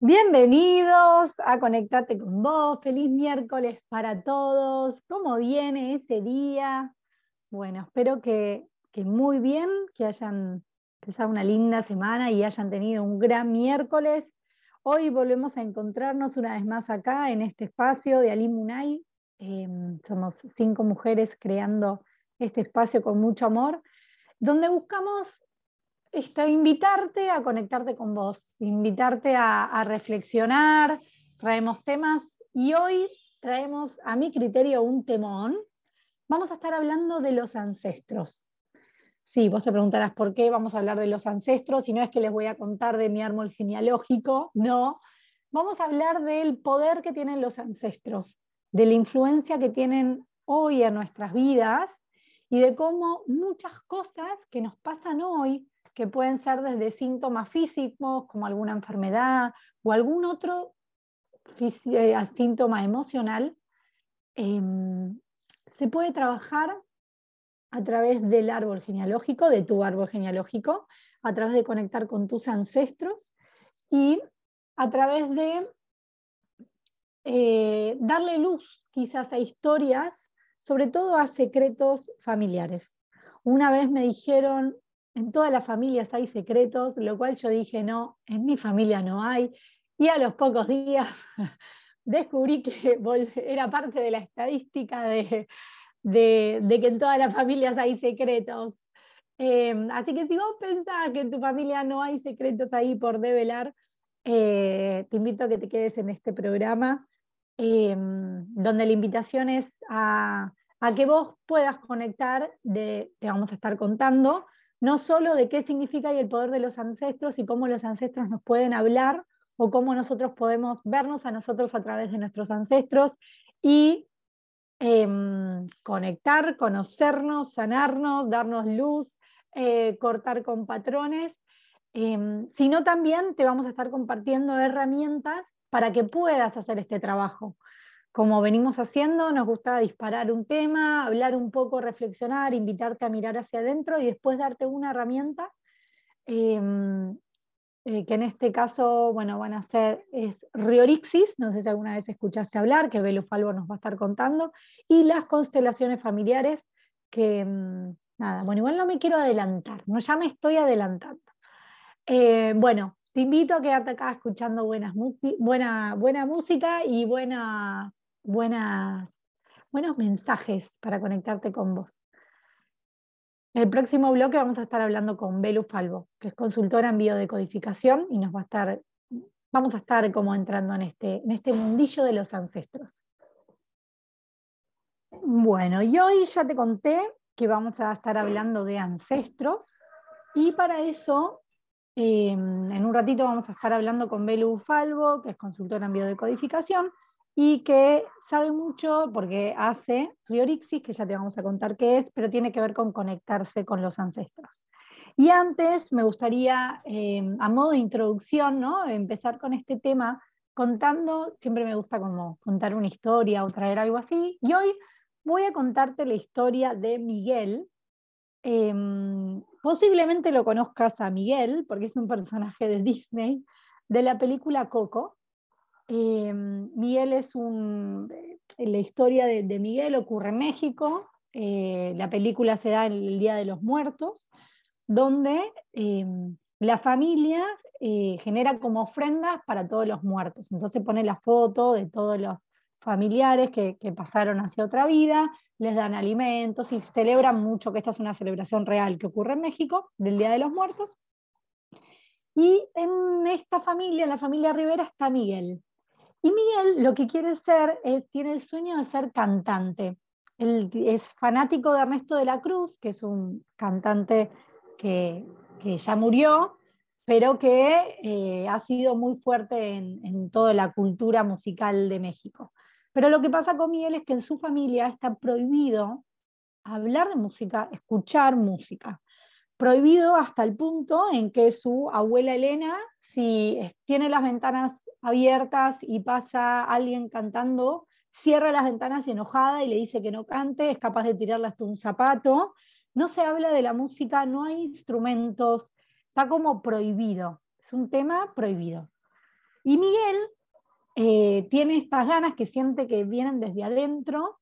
Bienvenidos a Conectarte con vos. Feliz miércoles para todos. ¿Cómo viene ese día? Bueno, espero que, muy bien, que hayan empezado una linda semana y hayan tenido un gran miércoles. Hoy volvemos a encontrarnos una vez más acá en este espacio de Alimunay. Em, somos cinco mujeres creando este espacio con mucho amor, donde buscamos invitarte a conectarte con vos, invitarte a, reflexionar, traemos temas y hoy traemos a mi criterio un temón. Vamos a estar hablando de los ancestros. Sí, vos te preguntarás por qué vamos a hablar de los ancestros, y no es que les voy a contar de mi árbol genealógico, no. Vamos a hablar del poder que tienen los ancestros, de la influencia que tienen hoy en nuestras vidas y de cómo muchas cosas que nos pasan hoy que pueden ser desde síntomas físicos, como alguna enfermedad o algún otro eh, síntoma emocional, em, se puede trabajar a través del árbol genealógico, de tu árbol genealógico, a través de conectar con tus ancestros y a través de eh, darle luz quizás a historias, sobre todo a secretos familiares. Una vez me dijeron, en todas las familias hay secretos, lo cual yo dije, no, en mi familia no hay. Y a los pocos días descubrí que era parte de la estadística de, que en todas las familias hay secretos. Em, así que si vos pensás que en tu familia no hay secretos ahí por develar, eh, te invito a que te quedes en este programa, em, donde la invitación es a, que vos puedas conectar, te vamos a estar contando, no solo de qué significa y el poder de los ancestros y cómo los ancestros nos pueden hablar o cómo nosotros podemos vernos a nosotros a través de nuestros ancestros y em, conectar, conocernos, sanarnos, darnos luz, eh, cortar con patrones, em, sino también te vamos a estar compartiendo herramientas para que puedas hacer este trabajo como venimos haciendo, nos gusta disparar un tema, hablar un poco, reflexionar, invitarte a mirar hacia adentro y después darte una herramienta, em, eh, que en este caso, bueno, van a ser, es Riorixis, no sé si alguna vez escuchaste hablar, que Belo Falvo nos va a estar contando, y las constelaciones familiares, que, em, nada, bueno, igual no me quiero adelantar, no, ya me estoy adelantando. Eh, bueno, te invito a quedarte acá escuchando buenas buena, buena música y buenas buenas, buenos mensajes para conectarte con vos. En el próximo bloque vamos a estar hablando con Belu Falvo, que es consultora en biodecodificación y nos va a estar, vamos a estar como entrando en este, en este mundillo de los ancestros. Bueno, y hoy ya te conté que vamos a estar hablando de ancestros y para eso em, en un ratito vamos a estar hablando con Belu Falvo, que es consultora en biodecodificación, y que sabe mucho porque hace Riorixis, que ya te vamos a contar qué es, pero tiene que ver con conectarse con los ancestros. Y antes me gustaría, eh, a modo de introducción, ¿no? empezar con este tema contando, siempre me gusta como contar una historia o traer algo así, y hoy voy a contarte la historia de Miguel. Em, posiblemente lo conozcas a Miguel, porque es un personaje de Disney, de la película Coco, eh, Miguel es un. Eh, la historia de, Miguel ocurre en México. Eh, la película se da en el Día de los Muertos, donde la familia genera como ofrendas para todos los muertos. Entonces pone la foto de todos los familiares que, que, pasaron hacia otra vida, les dan alimentos y celebran mucho, que esta es una celebración real que ocurre en México, del Día de los Muertos. Y en esta familia, en la familia Rivera, está Miguel. Y Miguel lo que quiere ser, tiene el sueño de ser cantante. Él es fanático de Ernesto de la Cruz, que es un cantante que, ya murió, pero que eh, ha sido muy fuerte en toda la cultura musical de México. Pero lo que pasa con Miguel es que en su familia está prohibido hablar de música, escuchar música prohibido hasta el punto en que su abuela Elena, si tiene las ventanas abiertas y pasa alguien cantando, cierra las ventanas enojada y le dice que no cante, es capaz de tirarle hasta un zapato. No se habla de la música, no hay instrumentos, está como prohibido, es un tema prohibido. Y Miguel eh, tiene estas ganas que siente que vienen desde adentro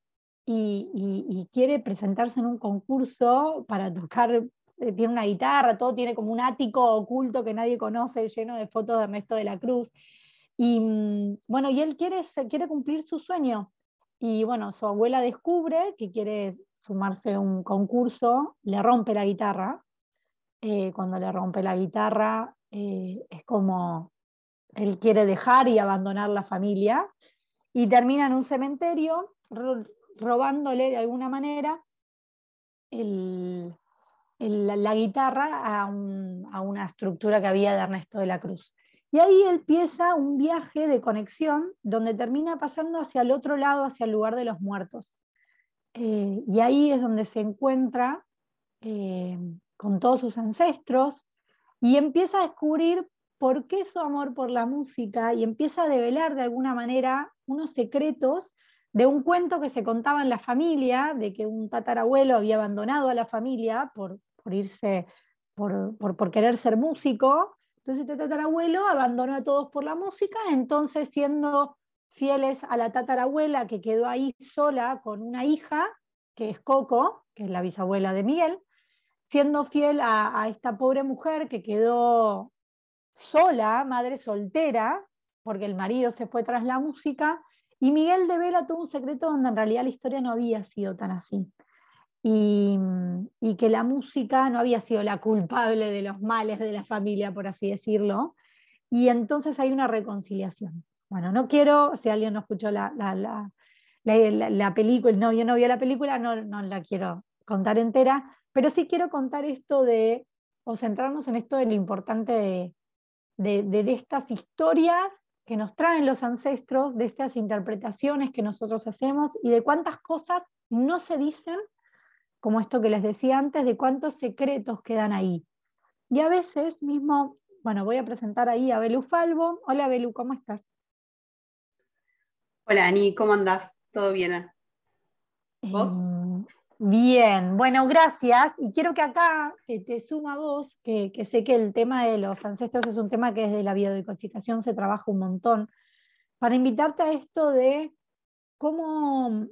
y, quiere presentarse en un concurso para tocar, tiene una guitarra, todo tiene como un ático oculto que nadie conoce, lleno de fotos de Ernesto de la Cruz. Y mm, bueno, y él quiere, quiere cumplir su sueño. Y bueno, su abuela descubre que quiere sumarse a un concurso, le rompe la guitarra. Eh, cuando le rompe la guitarra, eh, es como él quiere dejar y abandonar la familia. Y termina en un cementerio robándole de alguna manera la, guitarra a, una estructura que había de Ernesto de la Cruz. Y ahí empieza un viaje de conexión donde termina pasando hacia el otro lado, hacia el lugar de los muertos. Eh, y ahí es donde se encuentra eh, con todos sus ancestros y empieza a descubrir por qué su amor por la música y empieza a develar de alguna manera unos secretos de un cuento que se contaba en la familia, de que un tatarabuelo había abandonado a la familia por, irse, por, por querer ser músico, entonces este tatarabuelo abandonó a todos por la música, entonces siendo fieles a la tatarabuela que quedó ahí sola con una hija, que es Coco, que es la bisabuela de Miguel, siendo fiel a, esta pobre mujer que quedó sola, madre soltera, porque el marido se fue tras la música, y Miguel devela todo un secreto donde en realidad la historia no había sido tan así y, que la música no había sido la culpable de los males de la familia, por así decirlo, y entonces hay una reconciliación. Bueno, no quiero, si alguien no escuchó la, la, la, película, no, yo no vi la película, no, no la quiero contar entera, pero sí quiero contar esto de, o centrarnos en esto de lo importante de, de, de, estas historias que nos traen los ancestros, de estas interpretaciones que nosotros hacemos y de cuántas cosas no se dicen como esto que les decía antes, de cuántos secretos quedan ahí. Y a veces mismo, bueno, voy a presentar ahí a Belu Falvo. Hola Belu, ¿cómo estás? Hola Ani, ¿cómo andás? ¿Todo bien? ¿Vos? Em, bien, bueno, gracias. Y quiero que acá te suma vos, que, que, sé que el tema de los ancestros es un tema que desde la biodecodificación se trabaja un montón, para invitarte a esto de cómo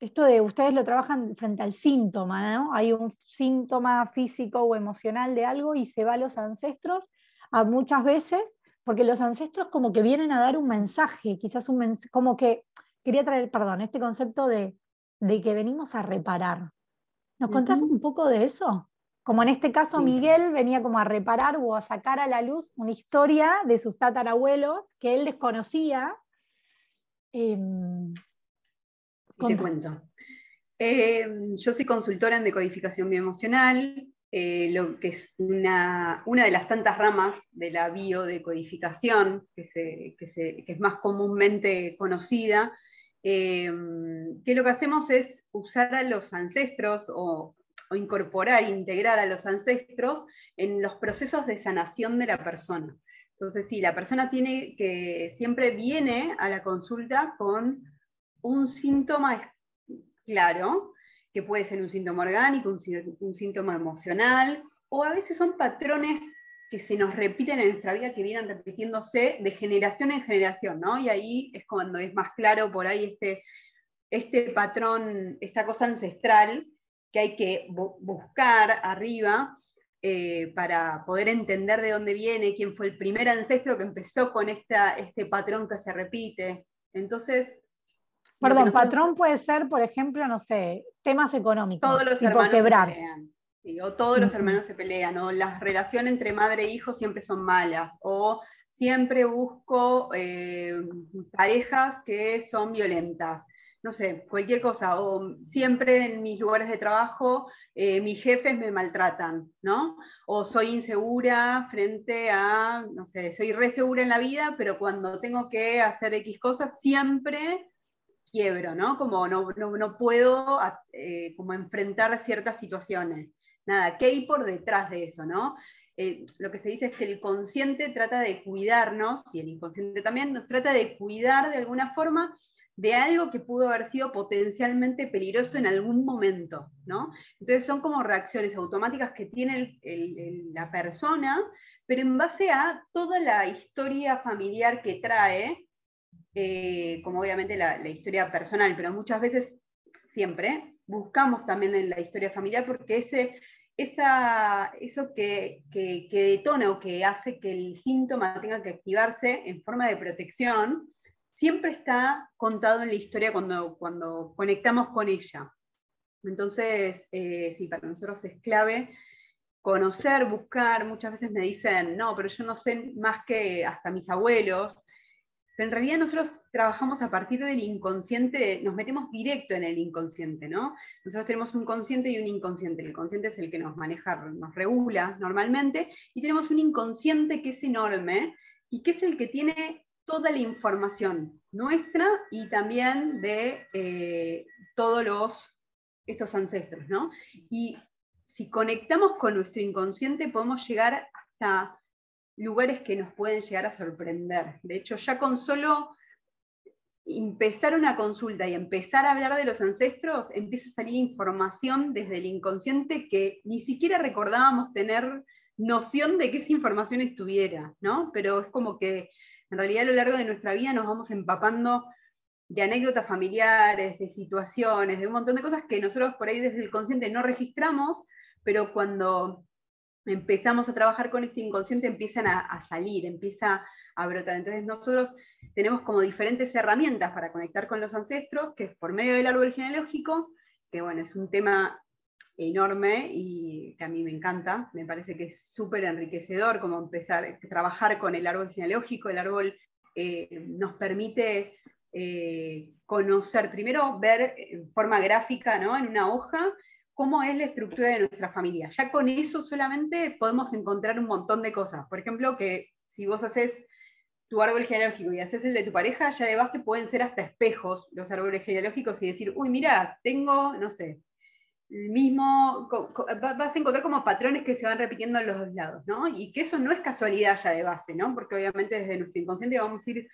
esto de ustedes lo trabajan frente al síntoma, ¿no? Hay un síntoma físico o emocional de algo y se va a los ancestros a muchas veces, porque los ancestros como que vienen a dar un mensaje, quizás un mensaje, como que quería traer, perdón, este concepto de, que venimos a reparar. ¿Nos contás un poco de eso? Como en este caso Miguel venía como a reparar o a sacar a la luz una historia de sus tatarabuelos que él desconocía. Em, te cuento. Eh, yo soy consultora en decodificación bioemocional, eh, lo que es una, de las tantas ramas de la biodecodificación, que, que, es más comúnmente conocida, eh, que lo que hacemos es usar a los ancestros o, o incorporar, integrar a los ancestros en los procesos de sanación de la persona. Entonces, sí, la persona tiene que siempre viene a la consulta con un síntoma claro, que puede ser un síntoma orgánico, un, síntoma emocional, o a veces son patrones que se nos repiten en nuestra vida, que vienen repitiéndose de generación en generación, ¿no? Y ahí es cuando es más claro por ahí este, este patrón, esta cosa ancestral que hay que buscar arriba eh, para poder entender de dónde viene, quién fue el primer ancestro que empezó con esta, este patrón que se repite. Entonces, Perdón, patrón puede ser, por ejemplo, no sé, temas económicos. Todos los hermanos se o todos los hermanos se pelean, o las relaciones entre madre e hijo siempre son malas, o siempre busco eh, parejas que son violentas. No sé, cualquier cosa, o siempre en mis lugares de trabajo eh, mis jefes me maltratan, ¿no? O soy insegura frente a, no sé, soy re segura en la vida, pero cuando tengo que hacer X cosas, siempre quiebro, ¿no? Como no, no, puedo eh, como enfrentar ciertas situaciones. Nada, ¿qué hay por detrás de eso, no? Eh, lo que se dice es que el consciente trata de cuidarnos, y el inconsciente también, nos trata de cuidar de alguna forma de algo que pudo haber sido potencialmente peligroso en algún momento, ¿no? Entonces son como reacciones automáticas que tiene la persona pero en base a toda la historia familiar que trae, eh, como obviamente la, historia personal, pero muchas veces, siempre, buscamos también en la historia familiar porque ese, esa, eso que, que, detona o que hace que el síntoma tenga que activarse en forma de protección, siempre está contado en la historia cuando, cuando conectamos con ella. Entonces, eh, sí, para nosotros es clave conocer, buscar. Muchas veces me dicen, no, pero yo no sé más que hasta mis abuelos. Pero en realidad nosotros trabajamos a partir del inconsciente, nos metemos directo en el inconsciente, ¿no? Nosotros tenemos un consciente y un inconsciente. El consciente es el que nos maneja, nos regula normalmente, y tenemos un inconsciente que es enorme y que es el que tiene toda la información nuestra y también de eh, todos los, estos ancestros, ¿no? Y si conectamos con nuestro inconsciente podemos llegar hasta lugares que nos pueden llegar a sorprender. De hecho, ya con solo empezar una consulta y empezar a hablar de los ancestros, empieza a salir información desde el inconsciente que ni siquiera recordábamos tener noción de que esa información estuviera, ¿no? Pero es como que en realidad a lo largo de nuestra vida nos vamos empapando de anécdotas familiares, de situaciones, de un montón de cosas que nosotros por ahí desde el consciente no registramos, pero cuando empezamos a trabajar con este inconsciente empiezan a, salir, empieza a brotar. Entonces nosotros tenemos como diferentes herramientas para conectar con los ancestros, que es por medio del árbol genealógico, que bueno, es un tema enorme y que a mí me encanta, me parece que es súper enriquecedor como empezar a trabajar con el árbol genealógico, el árbol eh, nos permite eh, conocer, primero ver en forma gráfica, ¿no? en una hoja, cómo es la estructura de nuestra familia. Ya con eso solamente podemos encontrar un montón de cosas. Por ejemplo, que si vos haces tu árbol genealógico y haces el de tu pareja, ya de base pueden ser hasta espejos los árboles genealógicos y decir, uy, mira, tengo, no sé, el mismo, vas a encontrar como patrones que se van repitiendo en los dos lados, ¿no? Y que eso no es casualidad ya de base, ¿no? Porque obviamente desde nuestro inconsciente vamos a ir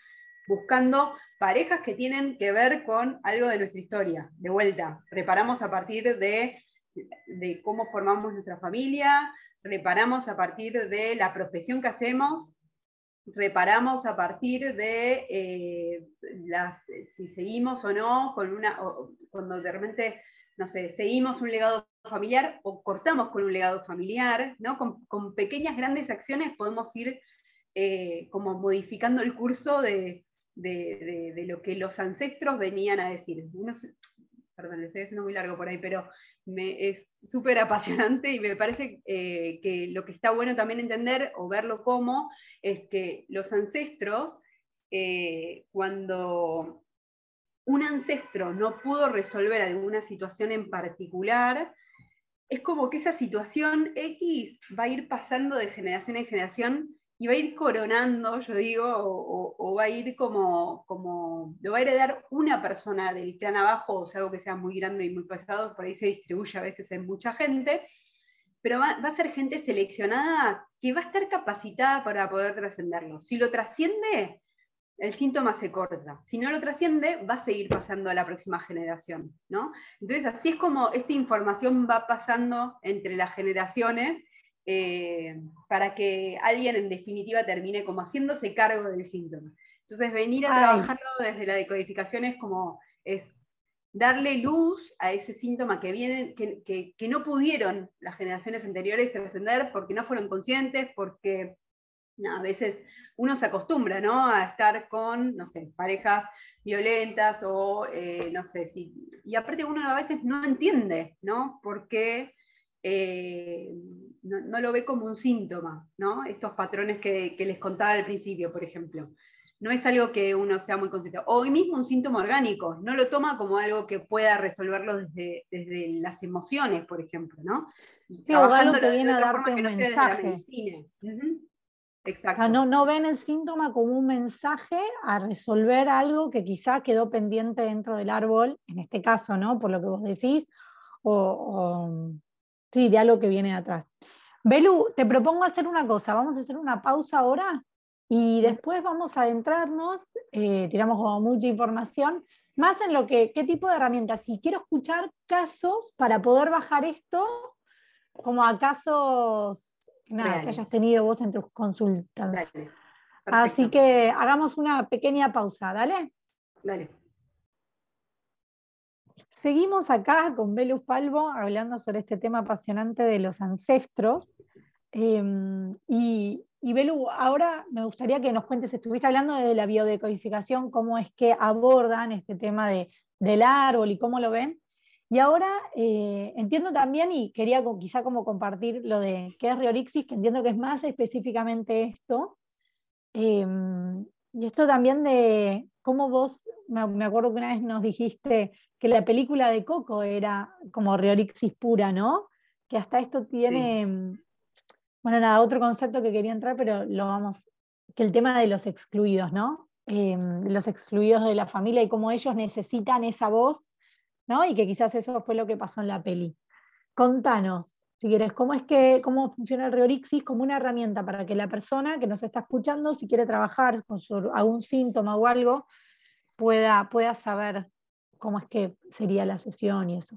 buscando parejas que tienen que ver con algo de nuestra historia. De vuelta, reparamos a partir de, de cómo formamos nuestra familia, reparamos a partir de la profesión que hacemos, reparamos a partir de eh, las, si seguimos o no con una, cuando de repente no sé, seguimos un legado familiar o cortamos con un legado familiar, ¿no? Con, pequeñas, grandes acciones podemos ir eh, como modificando el curso de, lo que los ancestros venían a decir. perdón, estoy haciendo muy largo por ahí, pero me, es súper apasionante y me parece eh, que lo que está bueno también entender o verlo como es que los ancestros, eh, cuando un ancestro no pudo resolver alguna situación en particular, es como que esa situación X va a ir pasando de generación en generación y va a ir coronando, yo digo, o, va a ir como, como, lo va a heredar una persona del clan abajo, o sea, algo que sea muy grande y muy pesado, por ahí se distribuye a veces en mucha gente, pero va, va a ser gente seleccionada que va a estar capacitada para poder trascenderlo. Si lo trasciende, el síntoma se corta. Si no lo trasciende, va a seguir pasando a la próxima generación. ¿no? Entonces, así es como esta información va pasando entre las generaciones eh, para que alguien en definitiva termine como haciéndose cargo del síntoma. Entonces, venir a trabajarlo desde la decodificación es como es darle luz a ese síntoma que, viene, que, que no pudieron las generaciones anteriores trascender porque no fueron conscientes, porque a veces uno se acostumbra, ¿no? A estar con, no sé, parejas violentas o, eh, no sé, si, y aparte uno a veces no entiende, ¿no? Porque eh, no, lo ve como un síntoma, ¿no? Estos patrones que, les contaba al principio, por ejemplo. No es algo que uno sea muy consciente. O hoy mismo un síntoma orgánico, no lo toma como algo que pueda resolverlo desde, las emociones, por ejemplo, ¿no? Sí, o algo que viene a darte un mensaje. Exacto. no, no ven el síntoma como un mensaje a resolver algo que quizá quedó pendiente dentro del árbol, en este caso, ¿no? Por lo que vos decís, o, sí, de algo que viene atrás. Belu, te propongo hacer una cosa, vamos a hacer una pausa ahora y después vamos a adentrarnos, eh, tiramos como mucha información, más en lo que, qué tipo de herramientas. Y quiero escuchar casos para poder bajar esto como a casos nada, que hayas tenido vos en tus consultas. Así que hagamos una pequeña pausa, ¿dale? Dale. Seguimos acá con Belu Falvo hablando sobre este tema apasionante de los ancestros. Em, y, Belu, ahora me gustaría que nos cuentes, estuviste hablando de la biodecodificación, cómo es que abordan este tema de, del árbol y cómo lo ven. Y ahora eh, entiendo también, y quería quizá como compartir lo de qué es Riorixis, que entiendo que es más específicamente esto. Em, y esto también de cómo vos, me, acuerdo que una vez nos dijiste que la película de Coco era como Riorixis pura, ¿no? Que hasta esto tiene... Bueno, nada, otro concepto que quería entrar, pero lo vamos, que el tema de los excluidos, ¿no? Em, los excluidos de la familia y cómo ellos necesitan esa voz, ¿no? Y que quizás eso fue lo que pasó en la peli. Contanos, si quieres, cómo es que, cómo funciona el Riorixis como una herramienta para que la persona que nos está escuchando, si quiere trabajar con algún síntoma o algo, pueda, pueda saber cómo es que sería la sesión y eso.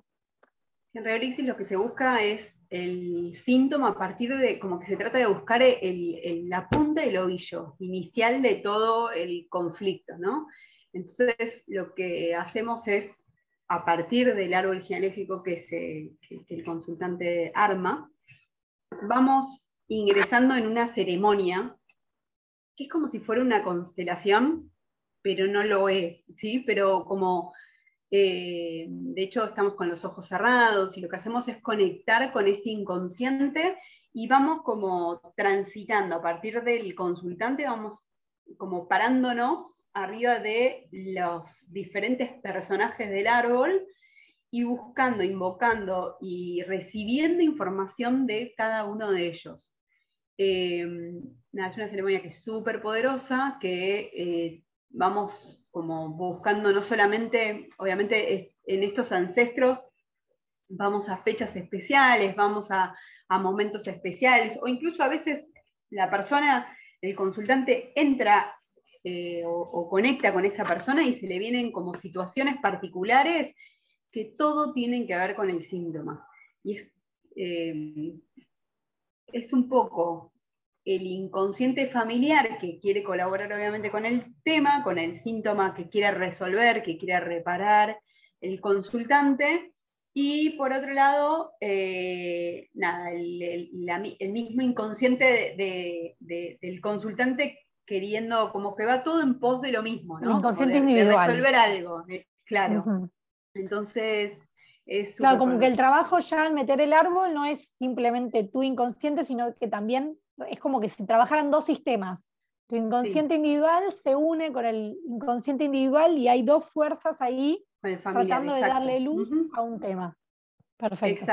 En Riorixis lo que se busca es el síntoma a partir de, como que se trata de buscar el, la punta del ovillo inicial de todo el conflicto, ¿no? Entonces, lo que hacemos es, a partir del árbol genealógico que, se, el consultante arma, vamos ingresando en una ceremonia que es como si fuera una constelación, pero no lo es, ¿sí? Pero como eh, de hecho, estamos con los ojos cerrados y lo que hacemos es conectar con este inconsciente y vamos como transitando a partir del consultante, vamos como parándonos arriba de los diferentes personajes del árbol y buscando, invocando y recibiendo información de cada uno de ellos. Eh, es una ceremonia que es súper poderosa, que eh, vamos como buscando no solamente, obviamente en estos ancestros, vamos a fechas especiales, vamos a, momentos especiales, o incluso a veces la persona, el consultante entra eh, o, conecta con esa persona y se le vienen como situaciones particulares que todo tienen que ver con el síntoma. Y es, eh, es un poco el inconsciente familiar que quiere colaborar obviamente con el tema, con el síntoma que quiere resolver, que quiere reparar el consultante, y por otro lado, eh, nada, el, mismo inconsciente del consultante queriendo, como que va todo en pos de lo mismo, ¿no? inconsciente individual. resolver algo, eh, claro. Entonces, es claro, como que el trabajo ya al meter el árbol no es simplemente tu inconsciente, sino que también es como que si trabajaran dos sistemas. Tu inconsciente individual se une con el inconsciente individual y hay dos fuerzas ahí tratando de darle luz a un tema. Perfecto.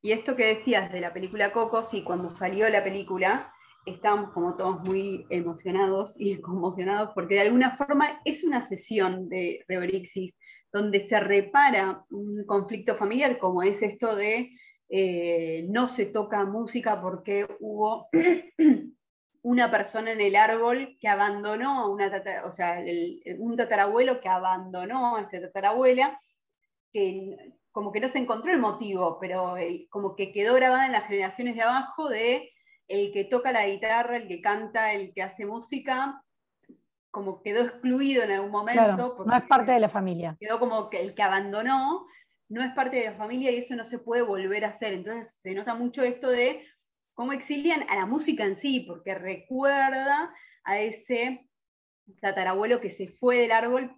y esto que decías de la película Coco, sí, cuando salió la película, estábamos como todos muy emocionados y conmocionados porque de alguna forma es una sesión de Reorixis donde se repara un conflicto familiar como es esto de eh, no se toca música porque hubo una persona en el árbol que abandonó, una o sea, un tatarabuelo que abandonó a esta tatarabuela, que como que no se encontró el motivo, pero como que quedó grabada en las generaciones de abajo de el que toca la guitarra, el que canta, el que hace música, como quedó excluido en algún momento. no es parte de la familia. Quedó como que el que abandonó, no es parte de la familia y eso no se puede volver a hacer. Entonces se nota mucho esto de cómo exilian a la música en sí, porque recuerda a ese tatarabuelo que se fue del árbol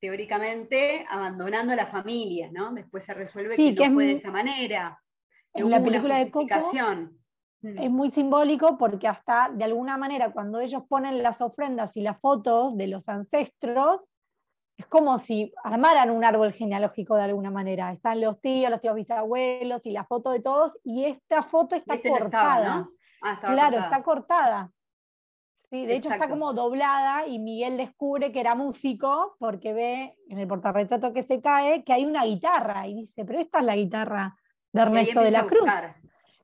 teóricamente abandonando a la familia, ¿no? Después se resuelve que, no fue de esa manera. En la película de Coco mm. es muy simbólico porque hasta de alguna manera cuando ellos ponen las ofrendas y las fotos de los ancestros, es como si armaran un árbol genealógico de alguna manera. Están los tíos, los tíos bisabuelos y la foto de todos, y esta foto está este cortada. Ah, claro, está cortada. Sí, de hecho está como doblada y Miguel descubre que era músico porque ve en el portarretrato que se cae que hay una guitarra y dice, pero esta es la guitarra de Ernesto de la Cruz.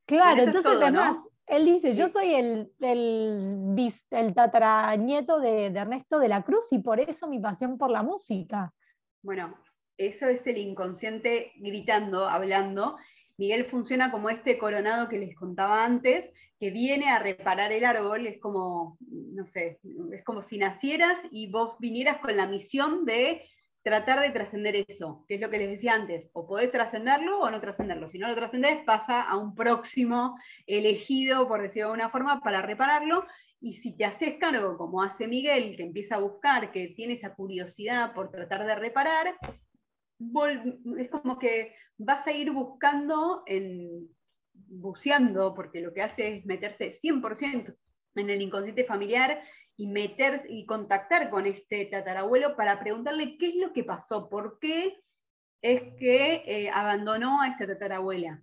Claro, entonces además, él dice, yo soy el, el, el tataranieto de, Ernesto de la Cruz y por eso mi pasión por la música. Bueno, eso es el inconsciente gritando, hablando, Miguel funciona como este coronado que les contaba antes, que viene a reparar el árbol, es como, no sé, es como si nacieras y vos vinieras con la misión de tratar de trascender eso, que es lo que les decía antes, o podés trascenderlo o no trascenderlo. Si no lo trascendés, pasa a un próximo elegido, por decirlo de alguna forma, para repararlo. Y si te haces cargo, como hace Miguel, que empieza a buscar, que tiene esa curiosidad por tratar de reparar, es como que vas a ir buscando, en, buceando, porque lo que hace es meterse 100% en el inconsciente familiar y meterse y contactar con este tatarabuelo para preguntarle qué es lo que pasó, por qué es que eh, abandonó a esta tatarabuela.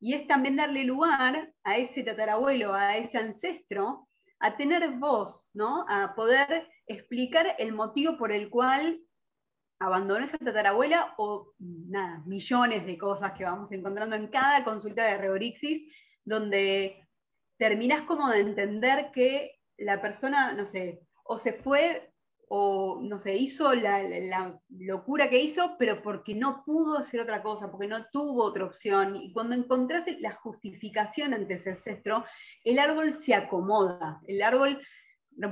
Y es también darle lugar a ese tatarabuelo, a ese ancestro, a tener voz, ¿no? a poder explicar el motivo por el cual abandonó esa tatarabuela o nada, millones de cosas que vamos encontrando en cada consulta de Reorixis, donde terminas como de entender que la persona, no sé, o se fue o no sé, hizo la, locura que hizo, pero porque no pudo hacer otra cosa, porque no tuvo otra opción. Y cuando encontrás la justificación ante ese ancestro, el árbol se acomoda, el árbol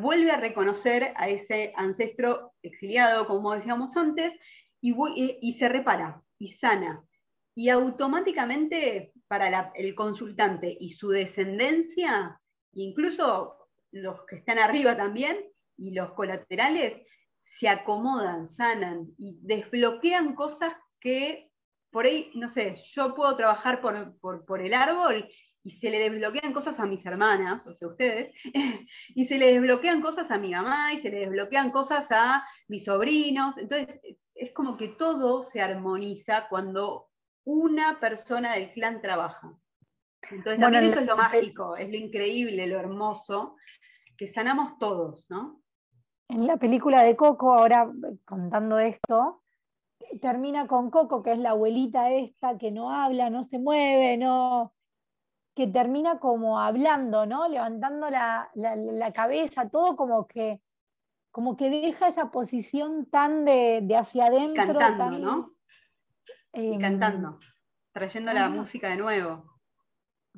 vuelve a reconocer a ese ancestro exiliado, como decíamos antes, y, se repara y sana. Y automáticamente para el consultante y su descendencia, incluso los que están arriba también y los colaterales, se acomodan, sanan y desbloquean cosas que por ahí, no sé, yo puedo trabajar por, por el árbol y se le desbloquean cosas a mis hermanas, o sea, ustedes, y se le desbloquean cosas a mi mamá, y se le desbloquean cosas a mis sobrinos. Entonces, es, como que todo se armoniza cuando una persona del clan trabaja. Entonces, también eso es lo mágico, es lo increíble, lo hermoso, que sanamos todos, ¿no? En la película de Coco, ahora contando esto, termina con Coco, que es la abuelita esta que no habla, no se mueve, no, que termina como hablando, ¿no? Levantando la, cabeza, todo como que, como que deja esa posición tan de, hacia adentro. Cantando, ¿no? y em, cantando, trayendo la música de nuevo.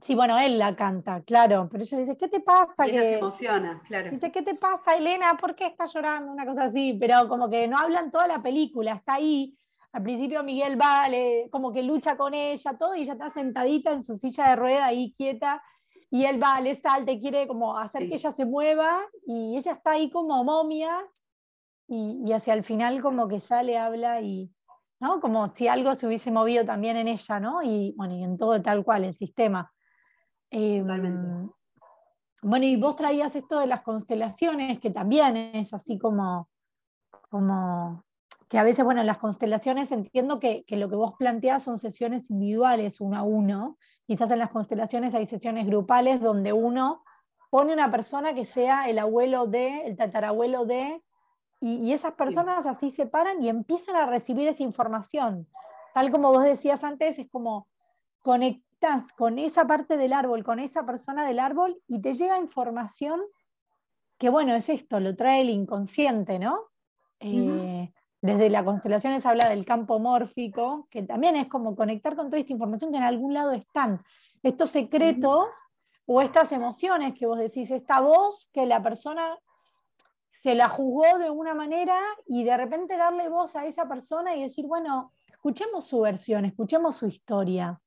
Sí, bueno, él la canta, claro, pero ella dice, ¿qué te pasa? Y que se emociona, claro. Dice, ¿qué te pasa, Elena? ¿Por qué estás llorando? Una cosa así, pero como que no hablan toda la película, está ahí al principio Miguel va, como que lucha con ella, todo, y ella está sentadita en su silla de rueda ahí quieta, y él va, le salta y quiere como hacer que ella se mueva, y ella está ahí como momia, y, hacia el final como que sale, habla, y, ¿no? Como si algo se hubiese movido también en ella, ¿no? Y, bueno, y en todo tal cual, el sistema. Em, bueno, y vos traías esto de las constelaciones, que también es así como, como que a veces, bueno, en las constelaciones entiendo que, lo que vos planteas son sesiones individuales uno a uno, quizás en las constelaciones hay sesiones grupales donde uno pone una persona que sea el abuelo de, el tatarabuelo de, y, esas personas así se paran y empiezan a recibir esa información. Tal como vos decías antes, es como conectas con esa parte del árbol, con esa persona del árbol, y te llega información que, bueno, es esto, lo trae el inconsciente, ¿no? Desde la constelación se habla del campo mórfico, que también es como conectar con toda esta información que en algún lado están. Estos secretos o estas emociones que vos decís, esta voz que la persona se la jugó de una manera y de repente darle voz a esa persona y decir, bueno, escuchemos su versión, escuchemos su historia.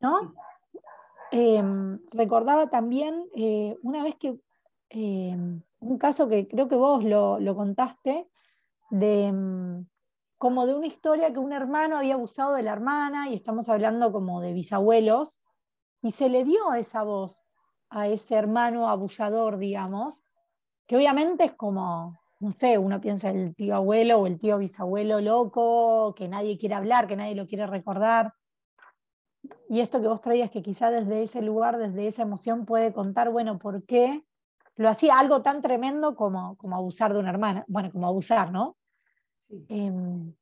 ¿No? Em, recordaba también eh, una vez que em, un caso que creo que vos lo, lo contaste, de mm, como de una historia que un hermano había abusado de la hermana, y estamos hablando como de bisabuelos, y se le dio esa voz a ese hermano abusador, digamos, que obviamente es como, no sé, uno piensa el tío abuelo o el tío bisabuelo loco, que nadie quiere hablar, que nadie lo quiere recordar. Y esto que vos traías, que quizá desde ese lugar, desde esa emoción, puede contar, bueno, ¿por qué lo hacía algo tan tremendo como, como abusar de una hermana? Bueno, como abusar, ¿no? Em,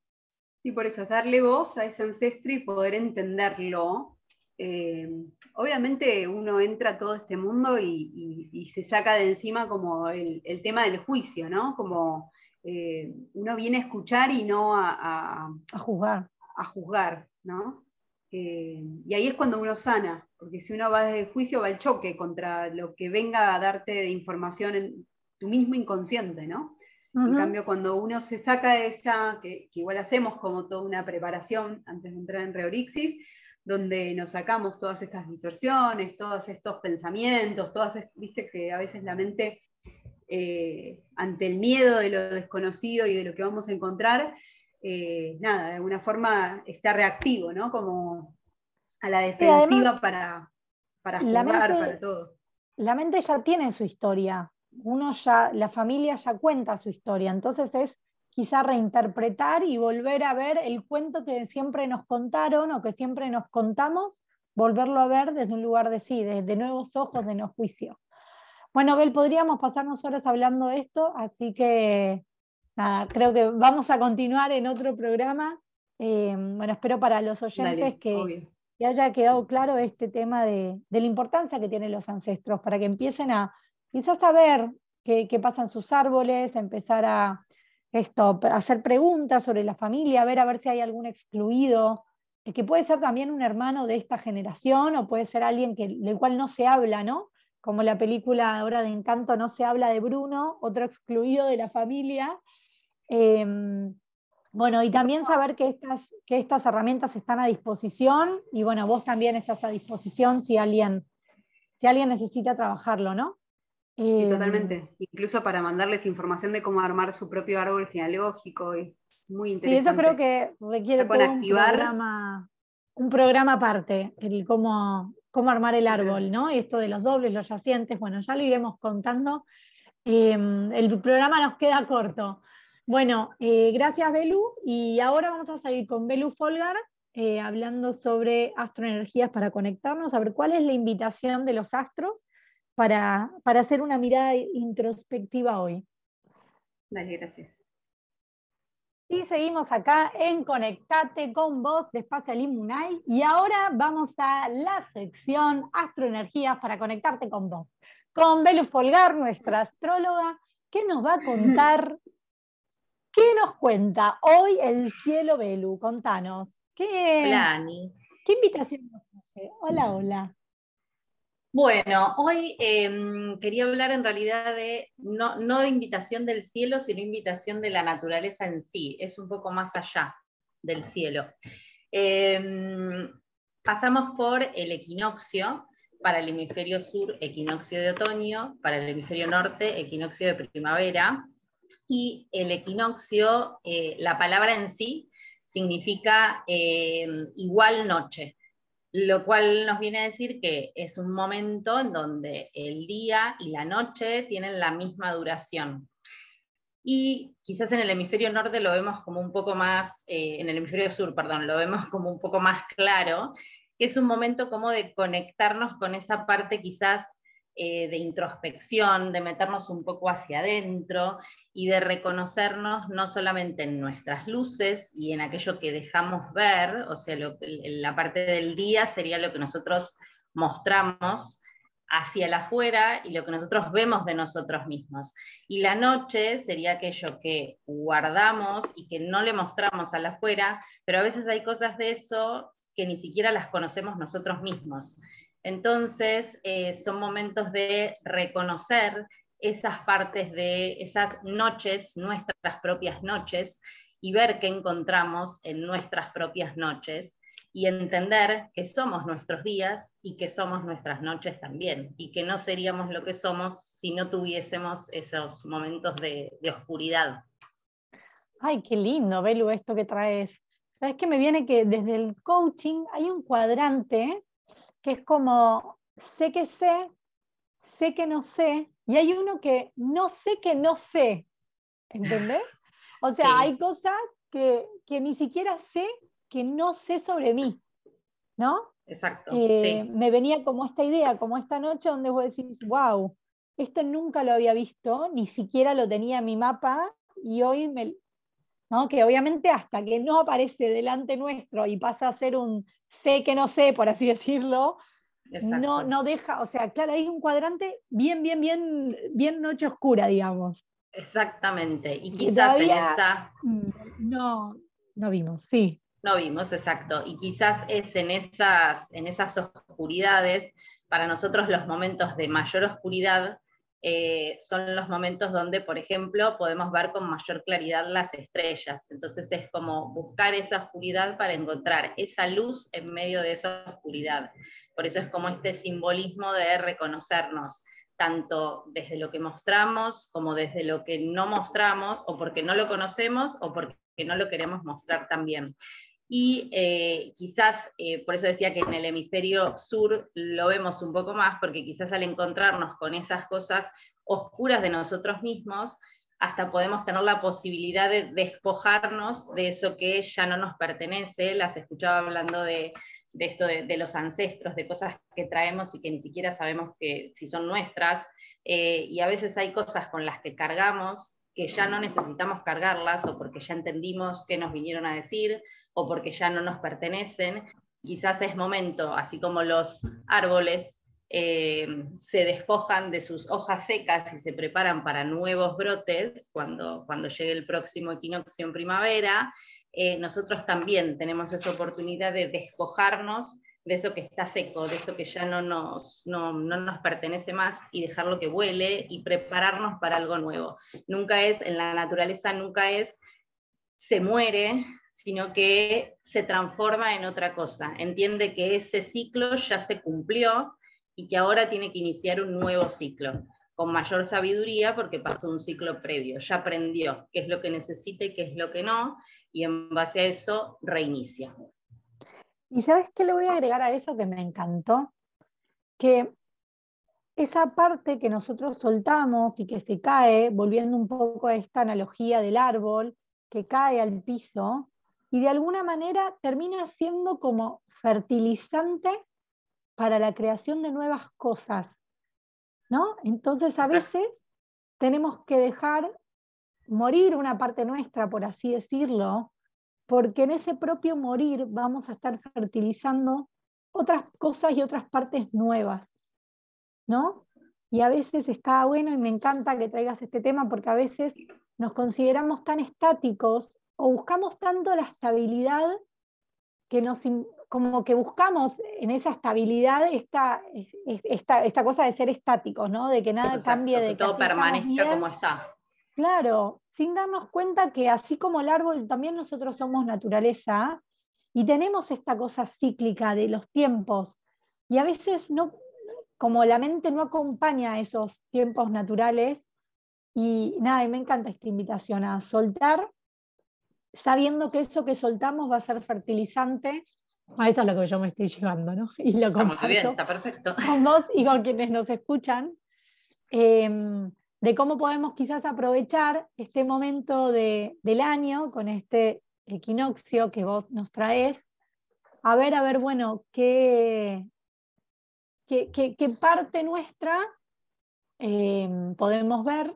sí. por eso, darle voz a ese ancestro y poder entenderlo. Em, obviamente uno entra a todo este mundo y, se saca de encima como el, tema del juicio, ¿no? Como eh, uno viene a escuchar y no a, a, juzgar. A juzgar, ¿no? Eh, y ahí es cuando uno sana, porque si uno va desde el juicio, va el choque contra lo que venga a darte de información en tu mismo inconsciente, ¿no? En cambio, cuando uno se saca esa, que, igual hacemos como toda una preparación antes de entrar en Reorixis, donde nos sacamos todas estas distorsiones, todos estos pensamientos, todas, viste que a veces la mente, eh, ante el miedo de lo desconocido y de lo que vamos a encontrar, eh, nada, de alguna forma está reactivo, ¿no? Como a la defensiva para, para jugar, para todo. La mente ya tiene su historia, uno ya, la familia ya cuenta su historia, entonces es quizá reinterpretar y volver a ver el cuento que siempre nos contaron o que siempre nos contamos, volverlo a ver desde un lugar de sí, de, nuevos ojos, de no juicio. Bueno, Bel, podríamos pasarnos horas hablando de esto, así que nada, creo que vamos a continuar en otro programa. Eh, bueno, espero para los oyentes que, haya quedado claro este tema de, la importancia que tienen los ancestros, para que empiecen a quizás a ver qué, qué pasa en sus árboles, empezar a, esto, hacer preguntas sobre la familia, ver a ver si hay algún excluido, eh, que puede ser también un hermano de esta generación o puede ser alguien que, del cual no se habla, ¿no? Como la película ahora de Encanto no se habla de Bruno, otro excluido de la familia. Em, bueno, y también saber que estas, que estas herramientas están a disposición y bueno, vos también estás a disposición si alguien, si alguien necesita trabajarlo, ¿no? Sí, totalmente. Em, Incluso para mandarles información de cómo armar su propio árbol genealógico, es muy interesante. Sí, eso creo que requiere un, programa, un programa aparte, el cómo, cómo armar el árbol, ¿no? Esto de los dobles, los yacientes, bueno, ya lo iremos contando. Em, el programa nos queda corto. Bueno, eh, gracias Belu, y ahora vamos a seguir con Belu Folgar, eh, hablando sobre astroenergías para conectarnos, a ver cuál es la invitación de los astros para, hacer una mirada introspectiva hoy. Dale, gracias. Y seguimos acá en Conectate con vos de Espacio Limunay. Y ahora vamos a la sección Astroenergías para conectarte con vos. Con Belu Folgar, nuestra astróloga, que nos va a contar. ¿Qué nos cuenta hoy el cielo Belu? Contanos. ¿Qué, ¿qué invitación nos hace? Hola, hola. Bueno, hoy em, quería hablar en realidad de no, de invitación del cielo, sino invitación de la naturaleza en sí. Es un poco más allá del cielo. Em, pasamos por el equinoccio, para el hemisferio sur, equinoccio de otoño, para el hemisferio norte, equinoccio de primavera. Y el equinoccio, eh, la palabra en sí, significa em, igual noche lo cual nos viene a decir que es un momento en donde el día y la noche tienen la misma duración. Y quizás en el hemisferio norte lo vemos como un poco más, eh, en el hemisferio sur, perdón, lo vemos como un poco más claro, que es un momento como de conectarnos con esa parte quizás eh, de introspección, de meternos un poco hacia adentro y de reconocernos no solamente en nuestras luces y en aquello que dejamos ver, o sea, la parte del día sería lo que nosotros mostramos hacia el afuera y lo que nosotros vemos de nosotros mismos. Y la noche sería aquello que guardamos y que no le mostramos al afuera, pero a veces hay cosas de eso que ni siquiera las conocemos nosotros mismos. Entonces, eh, son momentos de reconocer esas partes de esas noches, nuestras propias noches, y ver qué encontramos en nuestras propias noches y entender que somos nuestros días y que somos nuestras noches también, y que no seríamos lo que somos si no tuviésemos esos momentos de, oscuridad. Ay, qué lindo, Belu, esto que traes. ¿Sabes qué me viene? Que desde el coaching hay un cuadrante que es como sé que sé, sé que no sé, y hay uno que no sé que no sé, ¿entendés? O sea, hay cosas que, ni siquiera sé que no sé sobre mí, ¿no? Exacto. Eh, me venía como esta idea, como esta noche donde vos decís, wow, esto nunca lo había visto, ni siquiera lo tenía en mi mapa y hoy me... ¿no? Que obviamente hasta que no aparece delante nuestro y pasa a ser un sé que no sé, por así decirlo, no, no deja, o sea, claro, hay un cuadrante bien, bien, bien, bien noche oscura, digamos. Exactamente, y quizás en esa... No, no vimos, sí. no vimos, exacto. Y quizás es en esas, en esas oscuridades, para nosotros los momentos de mayor oscuridad eh, son los momentos donde, por ejemplo, podemos ver con mayor claridad las estrellas. Entonces es como buscar esa oscuridad para encontrar esa luz en medio de esa oscuridad. Por eso es como este simbolismo de reconocernos, tanto desde lo que mostramos como desde lo que no mostramos, o porque no lo conocemos o porque no lo queremos mostrar también. Y eh, quizás, eh, por eso decía que en el hemisferio sur lo vemos un poco más, porque quizás al encontrarnos con esas cosas oscuras de nosotros mismos, hasta podemos tener la posibilidad de despojarnos de eso que ya no nos pertenece. Las escuchaba hablando de, esto de, los ancestros, de cosas que traemos y que ni siquiera sabemos que, si son nuestras. Eh, y a veces hay cosas con las que cargamos que ya no necesitamos cargarlas o porque ya entendimos qué nos vinieron a decir o porque ya no nos pertenecen, quizás es momento, así como los árboles eh, se despojan de sus hojas secas y se preparan para nuevos brotes cuando, cuando llegue el próximo equinoccio en primavera, eh, nosotros también tenemos esa oportunidad de despojarnos de eso que está seco, de eso que ya no nos, no, no nos pertenece más y dejarlo que vuele y prepararnos para algo nuevo. Nunca es, en la naturaleza nunca es, se muere, sino que se transforma en otra cosa. Entiende que ese ciclo ya se cumplió y que ahora tiene que iniciar un nuevo ciclo, con mayor sabiduría porque pasó un ciclo previo, ya aprendió qué es lo que necesita y qué es lo que no, y en base a eso reinicia. Y sabes qué le voy a agregar a eso que me encantó? Que esa parte que nosotros soltamos y que se cae, volviendo un poco a esta analogía del árbol, que cae al piso, y de alguna manera termina siendo como fertilizante para la creación de nuevas cosas. ¿no? Entonces a veces tenemos que dejar morir una parte nuestra, por así decirlo, porque en ese propio morir vamos a estar fertilizando otras cosas y otras partes nuevas, ¿no? Y a veces está bueno y me encanta que traigas este tema porque a veces nos consideramos tan estáticos o buscamos tanto la estabilidad que nos, como que buscamos en esa estabilidad esta, esta, esta cosa de ser estáticos, ¿no? De que nada cambie, de que todo permanezca como está. Claro, sin darnos cuenta que así como el árbol, también nosotros somos naturaleza y tenemos esta cosa cíclica de los tiempos. Y a veces no, como la mente no acompaña esos tiempos naturales, y nada, y me encanta esta invitación a soltar sabiendo que eso que soltamos va a ser fertilizante. A eso es lo que yo me estoy llevando, ¿no? Y lo comparto bien, está perfecto. con vos y con quienes nos escuchan, em, de cómo podemos quizás aprovechar este momento del año con este equinoccio que vos nos traes, a ver, a ver, bueno, qué, qué, qué, parte nuestra em, podemos ver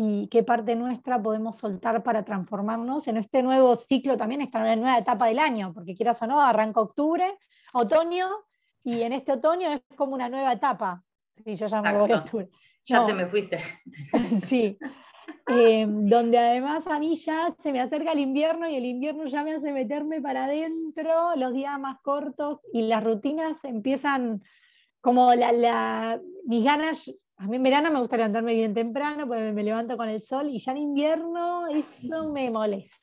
y qué parte nuestra podemos soltar para transformarnos en este nuevo ciclo, también esta nueva etapa del año, porque quieras o no, arranca octubre, otoño, y en este otoño es como una nueva etapa. Y yo ya me voy a octubre. Ya te me fuiste. sí. Eh, donde además a mí ya se me acerca el invierno y el invierno ya me hace meterme para adentro, los días más cortos y las rutinas empiezan como la, la, mis ganas a mí en verano me gusta levantarme bien temprano, porque me levanto con el sol y ya en invierno eso me molesta.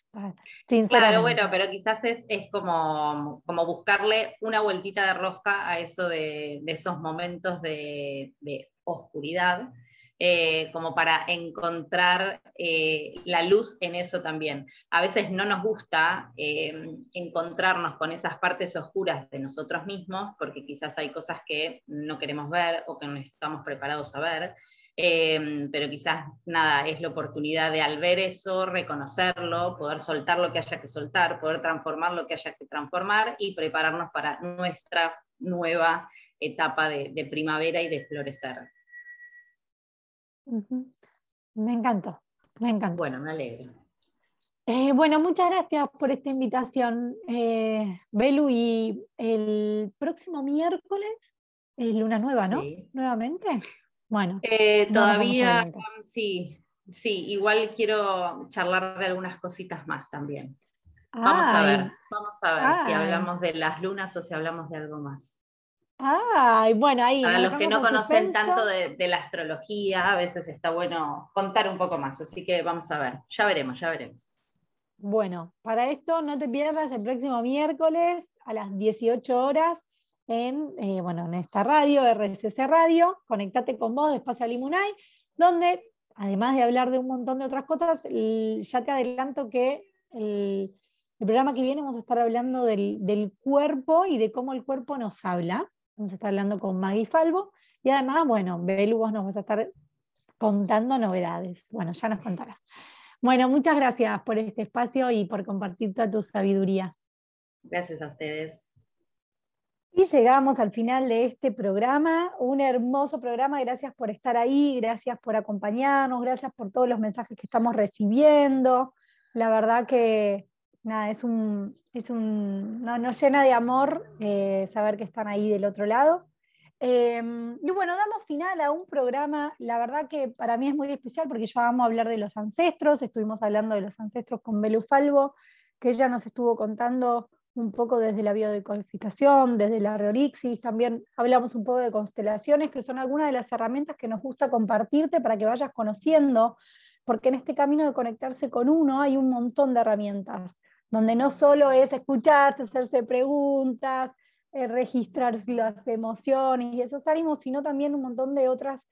Claro, bueno, pero quizás es, como, como, buscarle una vueltita de rosca a eso de, esos momentos de, de oscuridad eh, como para encontrar eh, la luz en eso también. A veces no nos gusta eh, encontrarnos con esas partes oscuras de nosotros mismos, porque quizás hay cosas que no queremos ver o que no estamos preparados a ver. pero quizás nada, es la oportunidad de al ver eso, reconocerlo, poder soltar lo que haya que soltar, poder transformar lo que haya que transformar y prepararnos para nuestra nueva etapa de primavera y de florecer. Me encantó, me encantó. Bueno, me alegro. Eh, bueno, muchas gracias por esta invitación, eh, Belu. Y el próximo miércoles es Luna Nueva, ¿no? Nuevamente. Bueno. Eh, todavía, sí, sí, igual quiero charlar de algunas cositas más también. Vamos a ver, vamos a ver si hablamos de las lunas o si hablamos de algo más. Ay, bueno, ahí. Para los que no conocen tanto de, la astrología, a veces está bueno contar un poco más, así que vamos a ver, ya veremos, ya veremos. Bueno, para esto no te pierdas el próximo miércoles a las 18 horas en, eh, bueno, en esta radio, RSC Radio, Conectate con vos de Espacio Limunay, donde además de hablar de un montón de otras cosas, ya te adelanto que el, programa que viene vamos a estar hablando del, cuerpo y de cómo el cuerpo nos habla. Vamos a estar hablando con Maggie Falvo y además, bueno, Belu, vos nos vas a estar contando novedades. Bueno, ya nos contarás. Bueno, muchas gracias por este espacio y por compartir toda tu sabiduría. Gracias a ustedes. Y llegamos al final de este programa, un hermoso programa, gracias por estar ahí, gracias por acompañarnos, gracias por todos los mensajes que estamos recibiendo. La verdad que es un, es un no, nos llena de amor eh, saber que están ahí del otro lado. Em, y bueno, damos final a un programa, la verdad que para mí es muy especial porque yo vamos a hablar de los ancestros, estuvimos hablando de los ancestros con Belu Falvo, que ella nos estuvo contando un poco desde la biodecodificación, desde la reorixis, también hablamos un poco de constelaciones, que son algunas de las herramientas que nos gusta compartirte para que vayas conociendo, porque en este camino de conectarse con uno hay un montón de herramientas, donde no solo es escucharte, hacerse preguntas, eh, registrar las emociones y esos ánimos, sino también un montón de otras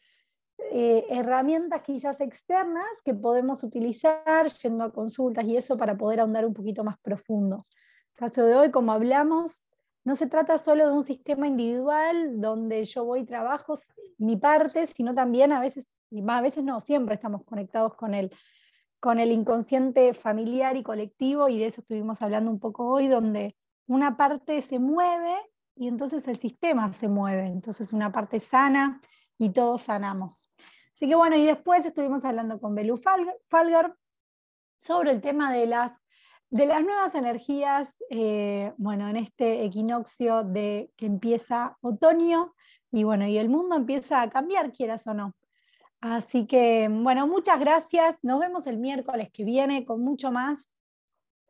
eh, herramientas quizás externas que podemos utilizar yendo a consultas y eso para poder ahondar un poquito más profundo. Caso de hoy, como hablamos, no se trata solo de un sistema individual donde yo voy y trabajo mi parte, sino también a veces, y más a veces no, siempre estamos conectados con el, con el inconsciente familiar y colectivo, y de eso estuvimos hablando un poco hoy, donde una parte se mueve y entonces el sistema se mueve, entonces una parte sana y todos sanamos. Así que bueno, y después estuvimos hablando con Belu Falgar sobre el tema de las de las nuevas energías, eh, bueno, en este equinoccio de que empieza otoño y bueno, y el mundo empieza a cambiar, quieras o no. Así que, bueno, muchas gracias. Nos vemos el miércoles que viene con mucho más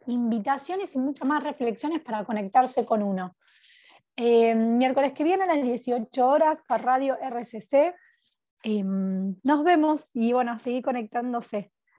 invitaciones y muchas más reflexiones para conectarse con uno. Eh, miércoles que viene a las 18 horas por Radio RCC. Em, nos vemos y bueno, seguir conectándose.